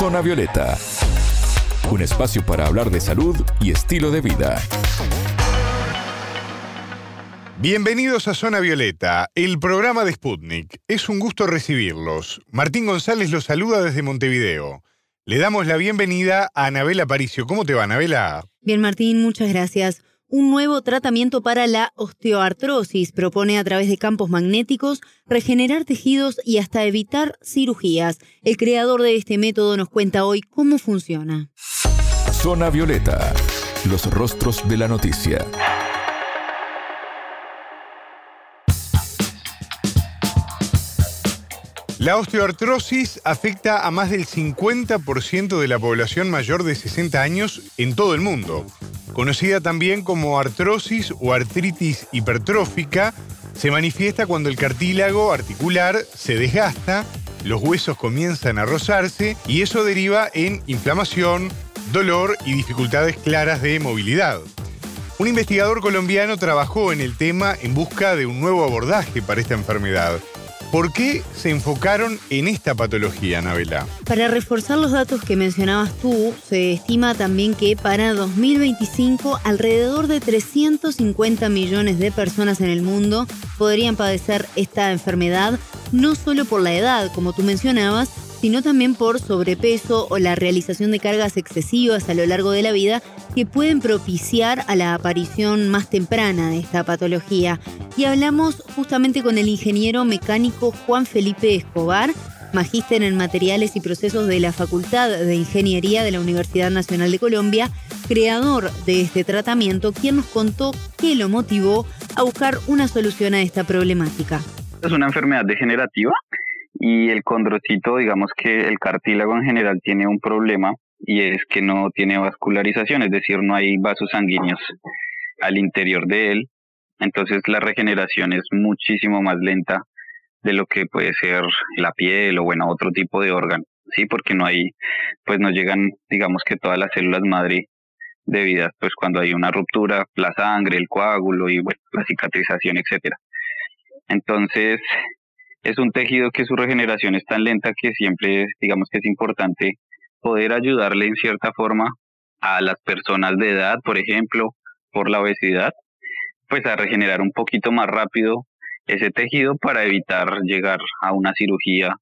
Zona Violeta, un espacio para hablar de salud y estilo de vida. Bienvenidos a Zona Violeta, el programa de Sputnik. Es un gusto recibirlos. Martín González los saluda desde Montevideo. Le damos la bienvenida a Anabela Paricio. ¿Cómo te va, Anabela? Bien, Martín, muchas gracias. Un nuevo tratamiento para la osteoartrosis propone a través de campos magnéticos regenerar tejidos y hasta evitar cirugías. El creador de este método nos cuenta hoy cómo funciona. Zona Violeta, los rostros de la noticia. La osteoartrosis afecta a más del 50% de la población mayor de 60 años en todo el mundo. Conocida también como artrosis o artritis hipertrófica, se manifiesta cuando el cartílago articular se desgasta, los huesos comienzan a rozarse y eso deriva en inflamación, dolor y dificultades claras de movilidad. Un investigador colombiano trabajó en el tema en busca de un nuevo abordaje para esta enfermedad. ¿Por qué se enfocaron en esta patología, Anabela? Para reforzar los datos que mencionabas tú, se estima también que para 2025 alrededor de 350 millones de personas en el mundo podrían padecer esta enfermedad, no solo por la edad, como tú mencionabas, sino también por sobrepeso o la realización de cargas excesivas a lo largo de la vida que pueden propiciar a la aparición más temprana de esta patología. Y hablamos justamente con el ingeniero mecánico Juan Felipe Escobar, magíster en materiales y procesos de la Facultad de Ingeniería de la Universidad Nacional de Colombia, creador de este tratamiento, quien nos contó qué lo motivó a buscar una solución a esta problemática. Es una enfermedad degenerativa y el condrocito, digamos que el cartílago en general tiene un problema y es que no tiene vascularización, es decir, no hay vasos sanguíneos al interior de él. Entonces la regeneración es muchísimo más lenta de lo que puede ser la piel o bueno, otro tipo de órgano, ¿sí? Porque no hay, pues no llegan, digamos que todas las células madre debidas, pues cuando hay una ruptura, la sangre, el coágulo y bueno, la cicatrización, etcétera. Entonces, es un tejido que su regeneración es tan lenta que siempre, digamos que es importante poder ayudarle en cierta forma a las personas de edad, por ejemplo, por la obesidad, pues a regenerar un poquito más rápido ese tejido para evitar llegar a una cirugía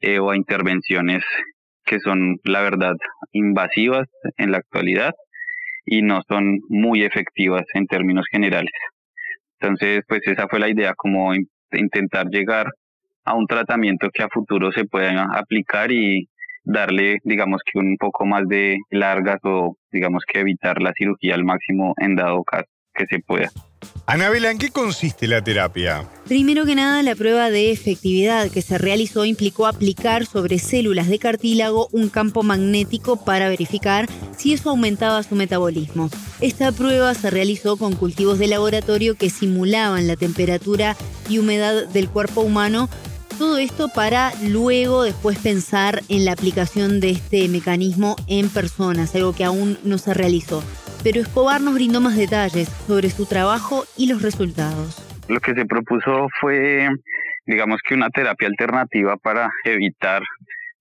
eh, o a intervenciones que son, la verdad, invasivas en la actualidad y no son muy efectivas en términos generales. Entonces, pues esa fue la idea, como intentar llegar a un tratamiento que a futuro se pueda aplicar y darle, digamos que un poco más de largas o digamos que evitar la cirugía al máximo en dado caso que se pueda. Anabela, ¿en qué consiste la terapia? Primero que nada, la prueba de efectividad que se realizó implicó aplicar sobre células de cartílago un campo magnético para verificar si eso aumentaba su metabolismo. Esta prueba se realizó con cultivos de laboratorio que simulaban la temperatura y humedad del cuerpo humano todo esto para luego después pensar en la aplicación de este mecanismo en personas, algo que aún no se realizó. Pero Escobar nos brindó más detalles sobre su trabajo y los resultados. Lo que se propuso fue, digamos que una terapia alternativa para evitar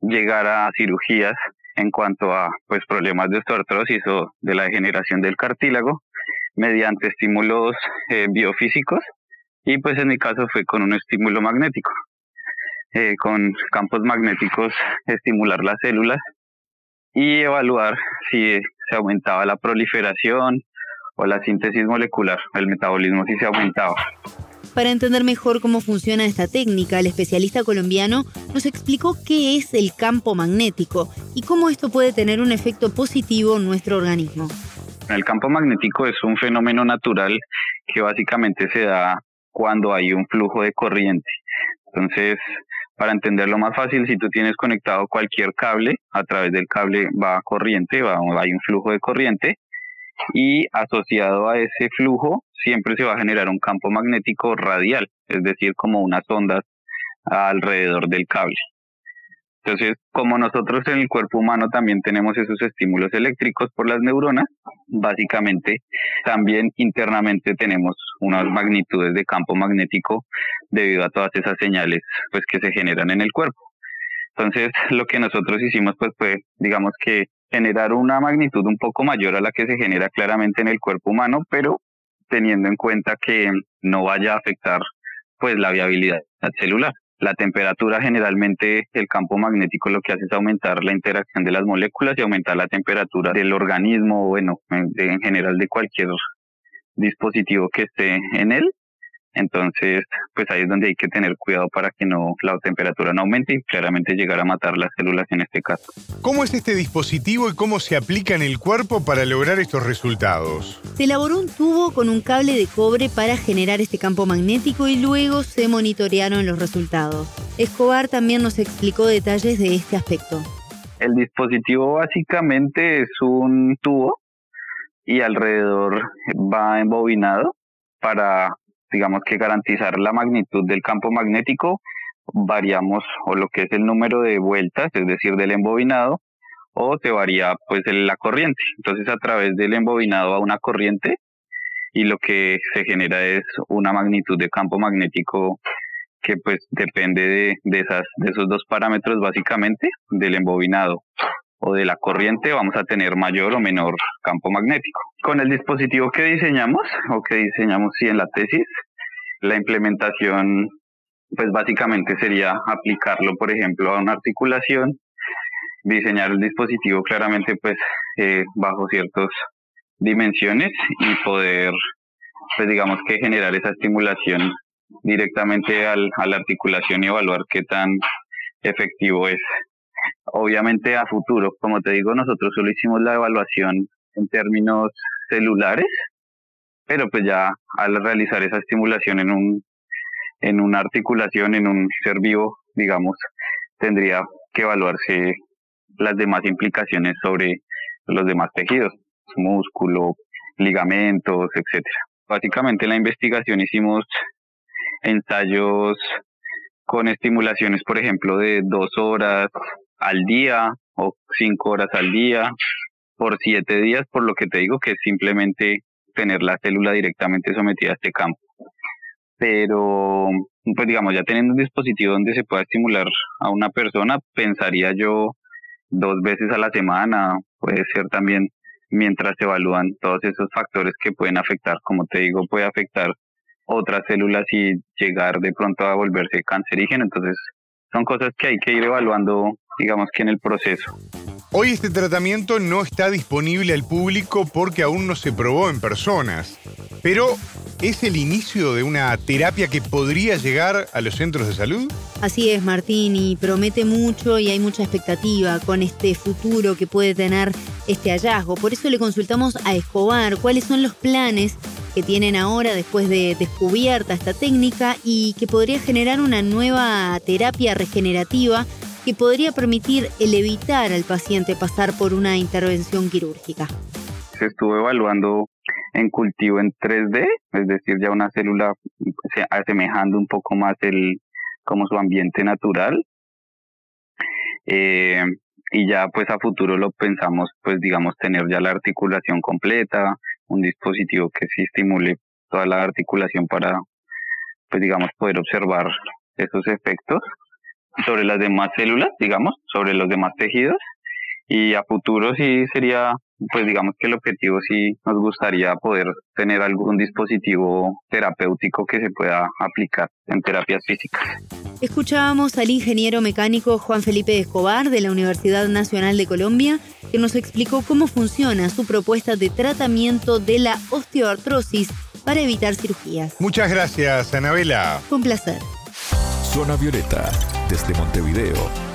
llegar a cirugías en cuanto a pues problemas de osteoartrosis o de la degeneración del cartílago mediante estímulos eh, biofísicos y pues en mi caso fue con un estímulo magnético. Eh, con campos magnéticos estimular las células y evaluar si se aumentaba la proliferación o la síntesis molecular, el metabolismo si se aumentaba. Para entender mejor cómo funciona esta técnica, el especialista colombiano nos explicó qué es el campo magnético y cómo esto puede tener un efecto positivo en nuestro organismo. El campo magnético es un fenómeno natural que básicamente se da cuando hay un flujo de corriente. Entonces, para entenderlo más fácil, si tú tienes conectado cualquier cable, a través del cable va corriente, va, hay un flujo de corriente y asociado a ese flujo siempre se va a generar un campo magnético radial, es decir, como unas ondas alrededor del cable. Entonces, como nosotros en el cuerpo humano también tenemos esos estímulos eléctricos por las neuronas, básicamente también internamente tenemos unas magnitudes de campo magnético debido a todas esas señales pues que se generan en el cuerpo. Entonces, lo que nosotros hicimos pues fue, digamos que generar una magnitud un poco mayor a la que se genera claramente en el cuerpo humano, pero teniendo en cuenta que no vaya a afectar pues la viabilidad celular. La temperatura generalmente el campo magnético lo que hace es aumentar la interacción de las moléculas y aumentar la temperatura del organismo, bueno, en general de cualquier dispositivo que esté en él entonces, pues ahí es donde hay que tener cuidado para que no la temperatura no aumente y claramente llegar a matar las células en este caso. ¿Cómo es este dispositivo y cómo se aplica en el cuerpo para lograr estos resultados? Se elaboró un tubo con un cable de cobre para generar este campo magnético y luego se monitorearon los resultados. Escobar también nos explicó detalles de este aspecto. El dispositivo básicamente es un tubo y alrededor va embobinado para digamos que garantizar la magnitud del campo magnético, variamos o lo que es el número de vueltas, es decir, del embobinado, o se varía pues la corriente. Entonces a través del embobinado a una corriente y lo que se genera es una magnitud de campo magnético que pues depende de, de, esos dos parámetros básicamente, del embobinado o de la corriente, vamos a tener mayor o menor campo magnético. Con el dispositivo que diseñamos, o que diseñamos sí en la tesis, la implementación, pues básicamente sería aplicarlo, por ejemplo, a una articulación, diseñar el dispositivo claramente, pues eh, bajo ciertas dimensiones y poder, pues digamos que generar esa estimulación directamente al, a la articulación y evaluar qué tan efectivo es obviamente a futuro. Como te digo, nosotros solo hicimos la evaluación en términos celulares, pero pues ya al realizar esa estimulación en un en una articulación, en un ser vivo, digamos, tendría que evaluarse las demás implicaciones sobre los demás tejidos, músculo, ligamentos, etcétera. Básicamente en la investigación hicimos ensayos con estimulaciones, por ejemplo, de dos horas, al día o cinco horas al día por siete días, por lo que te digo que es simplemente tener la célula directamente sometida a este campo. Pero, pues digamos, ya teniendo un dispositivo donde se pueda estimular a una persona, pensaría yo dos veces a la semana, puede ser también mientras se evalúan todos esos factores que pueden afectar, como te digo, puede afectar otras células y llegar de pronto a volverse cancerígeno. Entonces, son cosas que hay que ir evaluando digamos que en el proceso. Hoy este tratamiento no está disponible al público porque aún no se probó en personas, pero ¿es el inicio de una terapia que podría llegar a los centros de salud? Así es, Martín, y promete mucho y hay mucha expectativa con este futuro que puede tener este hallazgo. Por eso le consultamos a Escobar cuáles son los planes que tienen ahora después de descubierta esta técnica y que podría generar una nueva terapia regenerativa que podría permitir el evitar al paciente pasar por una intervención quirúrgica. Se estuvo evaluando en cultivo en 3D, es decir, ya una célula asemejando un poco más el como su ambiente natural. Eh, y ya pues a futuro lo pensamos pues digamos tener ya la articulación completa, un dispositivo que sí estimule toda la articulación para pues digamos poder observar esos efectos sobre las demás células, digamos, sobre los demás tejidos. Y a futuro sí sería, pues digamos que el objetivo sí nos gustaría poder tener algún dispositivo terapéutico que se pueda aplicar en terapias físicas. Escuchábamos al ingeniero mecánico Juan Felipe Escobar de la Universidad Nacional de Colombia, que nos explicó cómo funciona su propuesta de tratamiento de la osteoartrosis para evitar cirugías. Muchas gracias, Anabela. Un placer. Zona Violeta, desde Montevideo,